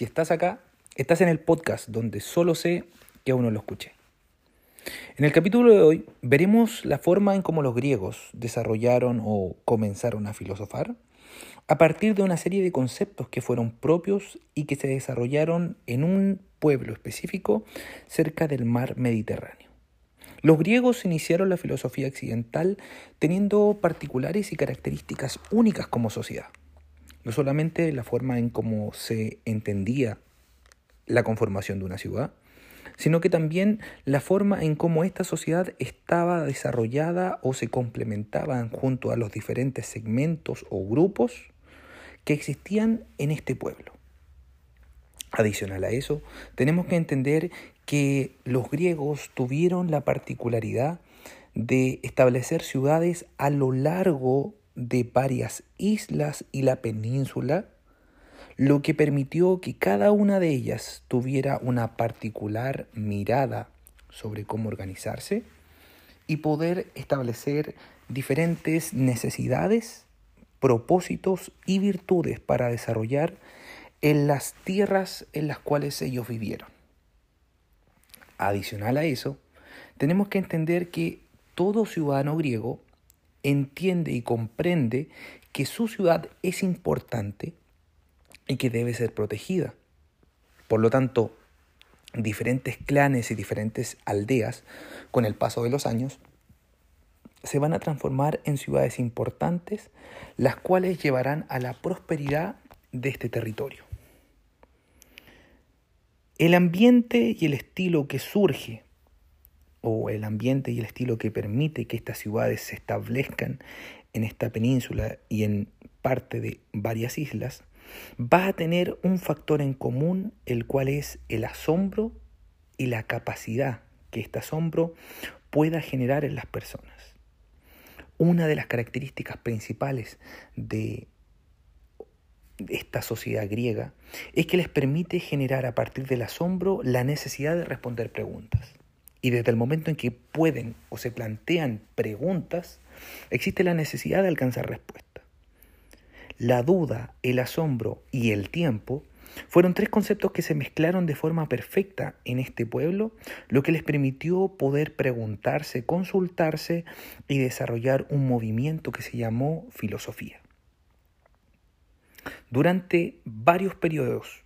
Si estás acá, estás en el podcast donde solo sé que aún lo escuché. En el capítulo de hoy veremos la forma en cómo los griegos desarrollaron o comenzaron a filosofar a partir de una serie de conceptos que fueron propios y que se desarrollaron en un pueblo específico cerca del mar Mediterráneo. Los griegos iniciaron la filosofía occidental teniendo particulares y características únicas como sociedad no solamente la forma en cómo se entendía la conformación de una ciudad, sino que también la forma en cómo esta sociedad estaba desarrollada o se complementaban junto a los diferentes segmentos o grupos que existían en este pueblo. Adicional a eso, tenemos que entender que los griegos tuvieron la particularidad de establecer ciudades a lo largo de varias islas y la península, lo que permitió que cada una de ellas tuviera una particular mirada sobre cómo organizarse y poder establecer diferentes necesidades, propósitos y virtudes para desarrollar en las tierras en las cuales ellos vivieron. Adicional a eso, tenemos que entender que todo ciudadano griego entiende y comprende que su ciudad es importante y que debe ser protegida. Por lo tanto, diferentes clanes y diferentes aldeas, con el paso de los años, se van a transformar en ciudades importantes, las cuales llevarán a la prosperidad de este territorio. El ambiente y el estilo que surge o el ambiente y el estilo que permite que estas ciudades se establezcan en esta península y en parte de varias islas, va a tener un factor en común, el cual es el asombro y la capacidad que este asombro pueda generar en las personas. Una de las características principales de esta sociedad griega es que les permite generar a partir del asombro la necesidad de responder preguntas. Y desde el momento en que pueden o se plantean preguntas, existe la necesidad de alcanzar respuesta. La duda, el asombro y el tiempo fueron tres conceptos que se mezclaron de forma perfecta en este pueblo, lo que les permitió poder preguntarse, consultarse y desarrollar un movimiento que se llamó filosofía. Durante varios periodos,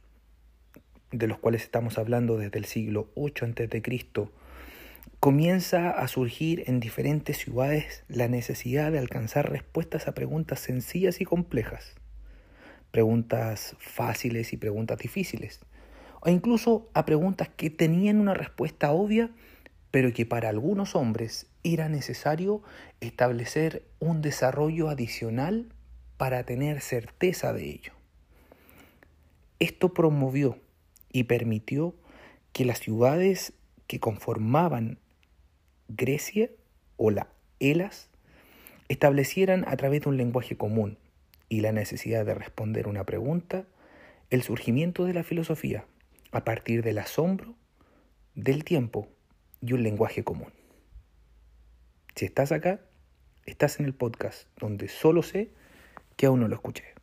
de los cuales estamos hablando desde el siglo 8 a.C comienza a surgir en diferentes ciudades la necesidad de alcanzar respuestas a preguntas sencillas y complejas, preguntas fáciles y preguntas difíciles, o incluso a preguntas que tenían una respuesta obvia, pero que para algunos hombres era necesario establecer un desarrollo adicional para tener certeza de ello. Esto promovió y permitió que las ciudades que conformaban Grecia o la Elas establecieran a través de un lenguaje común y la necesidad de responder una pregunta el surgimiento de la filosofía a partir del asombro, del tiempo y un lenguaje común. Si estás acá, estás en el podcast donde solo sé que aún no lo escuché.